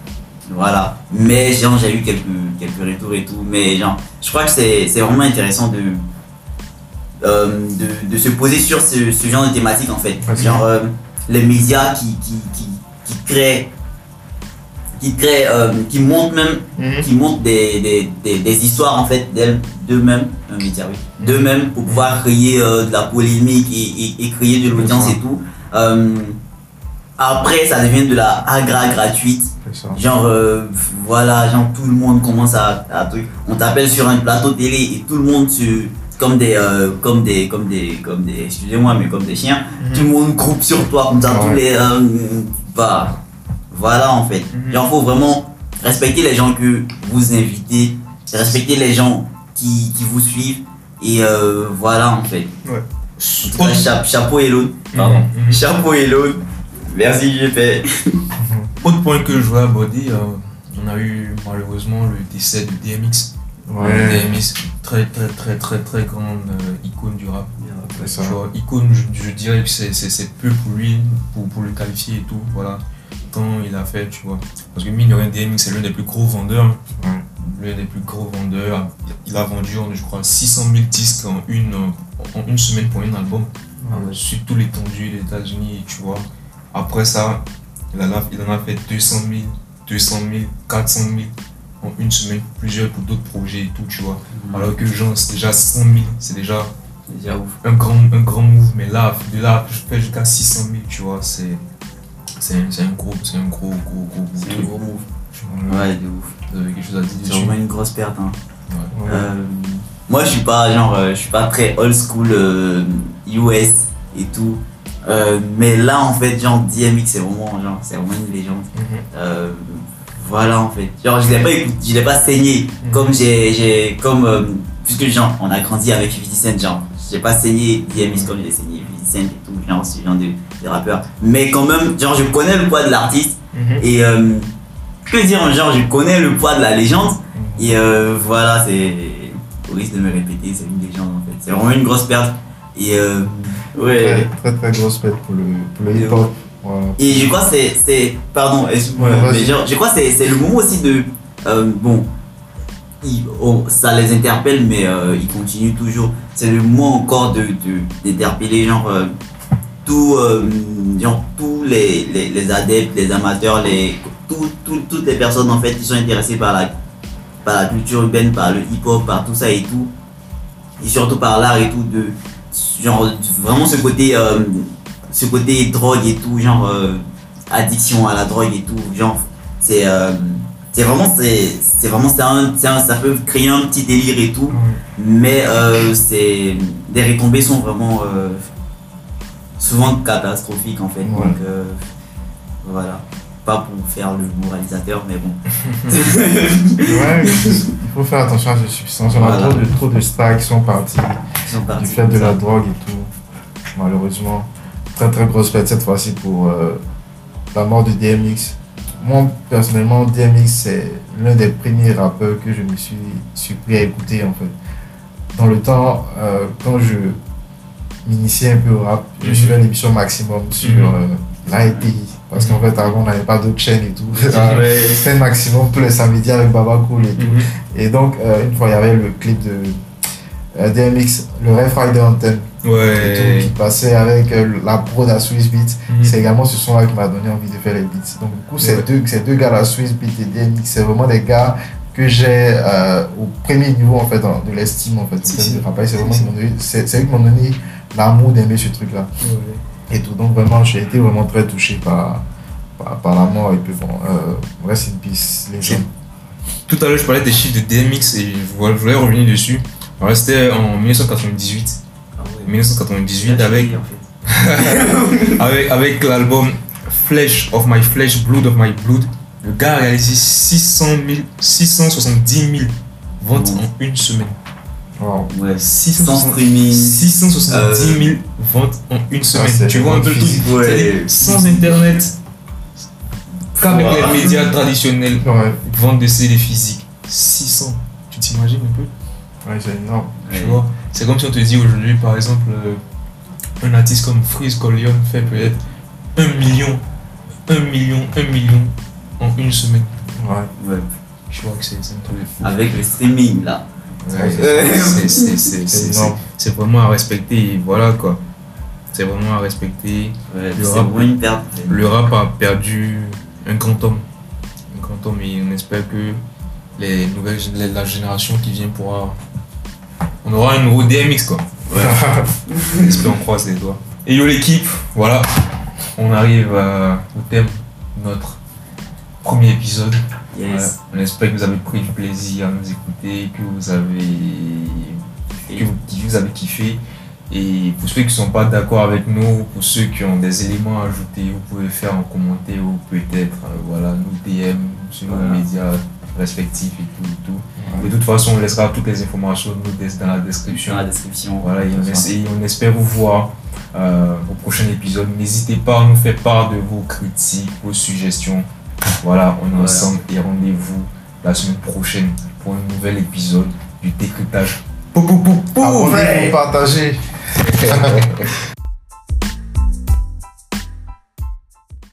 voilà. Mais genre, j'ai eu quelques, quelques retours et tout. Mais genre, je crois que c'est c'est vraiment intéressant de, euh, de, de se poser sur ce, ce genre de thématique en fait. Que- Genre, les médias qui, qui, qui, qui créent, qui créent, euh, qui montent même Mhm. qui montrent des, des, des, des histoires en fait d'elles- d'eux-mêmes, média oui, d'eux-mêmes pour pouvoir créer euh, de la polémique et, et, et créer de l'audience et tout. Euh, après, ça devient de la agra gratuite. Genre, euh, voilà, genre tout le monde commence à, à truc. On t'appelle sur un plateau télé et tout le monde se, comme des, euh, comme des, comme des, comme des, excusez-moi, mais comme des chiens. Mhm. Tout le monde groupe sur toi comme ça, tous Ouais. les, euh, bah, voilà en fait. Mhm. Genre, faut vraiment respecter les gens que vous invitez, respecter les gens qui, qui vous suivent et euh, voilà en fait. Cha- chapeau Elon, pardon, Mhm, mhm. chapeau Elon. Merci GP. Autre point que je voulais aborder, euh, on a eu malheureusement le décès de DMX. Ouais. DMX, très très très très très grande euh, icône du rap. Icône, je, je dirais que c'est peu pour lui, pour, pour le qualifier et tout, voilà. Il a fait, tu vois. Parce que mine de rien, DMX c'est l'un des plus gros vendeurs. L'un des plus gros vendeurs. Il a vendu, je crois, 600 000 disques en une, en une semaine pour un album. Ouais. Sur tout l'étendue des États-Unis, tu vois. Après ça, il en a, il en a fait 200 000, 200 000, 400 000 en une semaine, plusieurs pour d'autres projets et tout, tu vois. Alors que genre, c'est déjà 100 000, c'est déjà un grand, un grand move, mais là, de là, je fais jusqu'à 600 000, tu vois, c'est. C'est un, c'est un gros, c'est un gros, gros, gros, gros C'est un truc. gros move. Ouais, de ouf. Vous avez quelque chose à dire C'est vraiment une grosse perte. Hein. Ouais. Ouais. Euh, moi, je suis pas genre, euh, je suis pas très old school euh, US et tout. Euh, mais là, en fait, genre DMX, c'est vraiment, genre, c'est vraiment une légende. Mhm. Euh, voilà, en fait. Genre, je l'ai pas écouté, je l'ai pas saigné. Mhm. Comme j'ai, j'ai, comme, euh, puisque genre, on a grandi avec 50 Cent, genre, j'ai pas saigné DMX comme je l'ai saigné 50 Cent et tout, genre, ce genre de, de rappeurs. Mais quand même, genre, je connais le poids de l'artiste Mhm. et, euh, que dire, genre, je connais le poids de la légende. Et euh, voilà, c'est. Au risque de me répéter, c'est une légende en fait. C'est vraiment une grosse perte. Et euh, ouais. Très, très, très grosse pète pour le, pour le hip-hop. Voilà. Et je crois que c'est- c'est. Pardon, excuse-moi, Ouais, mais genre, je crois que c'est c'est le moment aussi de. euh, bon, ils- oh, ça les interpelle, mais euh, ils continuent toujours. C'est le moment encore de de- d'interpeller, genre, euh, tout, euh, tous les, les, les adeptes, les amateurs, les, tout- tout- toutes les personnes en fait qui sont intéressées par la, par la culture urbaine, par le hip-hop, par tout ça et tout. Et surtout par l'art et tout, de genre vraiment ce côté euh, ce côté drogue et tout, genre euh, addiction à la drogue et tout, genre c'est c'est vraiment c'est vraiment un, ça peut créer un petit délire et tout, mais euh, c'est les retombées sont vraiment euh, souvent catastrophiques en fait. Ouais. Donc euh, voilà, pas pour faire le moralisateur, mais bon. Ouais, il faut faire attention à ces substances. On a Voilà. trop de, trop de stars qui sont partis sont du fait de ça. la drogue et tout. Malheureusement. Très très grosse pète cette fois-ci pour euh, la mort de DMX. Moi, personnellement, DMX, c'est l'un des premiers rappeurs que je me suis surpris à écouter en fait. Dans le temps, euh, quand je m'initiais un peu au rap, je Mhm. suivais l'émission Maximum sur Mhm. euh. Parce qu'en fait, avant, on n'avait pas d'autres chaînes et tout. C'était Maximum tous les samedis avec Baba Cool et tout. Mhm. Et donc, euh, une fois, il y avait le clip de euh, DMX, le Ref Rider Anthem, Ouais. qui passait avec euh, la prod à Swiss Beats. Mhm. C'est également ce son-là qui m'a donné envie de faire les beats. Donc, du coup, ces, deux, ces deux gars-là, Swiss Beats et DMX, c'est vraiment des gars que j'ai euh, au premier niveau en fait de l'estime en fait, Si, si. c'est vraiment c'est c'est eux qui m'ont donné l'amour d'aimer ce truc là et tout donc vraiment j'ai été vraiment très touché par par, par la mort et puis bon euh, rest in peace les gens Tout à l'heure, je parlais des chiffres de DMX et je voulais je voulais revenir dessus. Alors, c'était en 1998. Ah ouais. 1998 Là, avec, je dis, en fait. avec, avec l'album Flesh of My Flesh, Blood of My Blood. Le gars a réalisé 600 000, 670 000 ventes Mmh. en une semaine. Wow. Ouais. 600 Sans streaming. 670 000 ventes en une semaine. tu vois un peu le truc physique, ouais. Sans internet, qu'avec Wow. les médias traditionnels, ouais, vente de CD physiques. 600. Tu t'imagines un peu? Ouais c'est énorme Tu Ouais. vois, c'est comme si on te dit aujourd'hui, par exemple, euh, un artiste comme Freeze Corleone fait peut-être un million 1 million, 1 million en une semaine. Ouais. Ouais. Je vois que c'est un. Avec le streaming là. Ouais, c'est- c'est- vraiment à respecter, voilà quoi. C'est vraiment à respecter. Ouais, Le c'est rap. vraiment une perte. Le rap a perdu un grand homme. Un grand homme et on espère que les nouvelles, les- la génération qui vient pourra. On aura un nouveau DMX quoi. J'espère on croise les doigts. Et yo l'équipe, voilà. On arrive euh, au thème notre premier épisode. Yes. On espère que vous avez pris du plaisir à nous écouter, que vous avez, que vous, que vous avez kiffé. Et pour ceux qui ne sont pas d'accord avec nous, pour ceux qui ont des éléments à ajouter, vous pouvez faire en commentaire ou peut-être euh, voilà, nous DM sur nos Voilà. médias respectifs et tout. Et tout. De toute façon, on laissera toutes les informations dans la description. Dans la description. Voilà, et on, Ça. essaie- on espère vous voir euh, au prochain épisode. N'hésitez pas à nous faire part de vos critiques, vos suggestions. Voilà, on est Voilà. ensemble et rendez-vous la semaine prochaine pour un nouvel épisode du décryptage. Pou, pou, pou, pou. Abonnez-vous, partagez.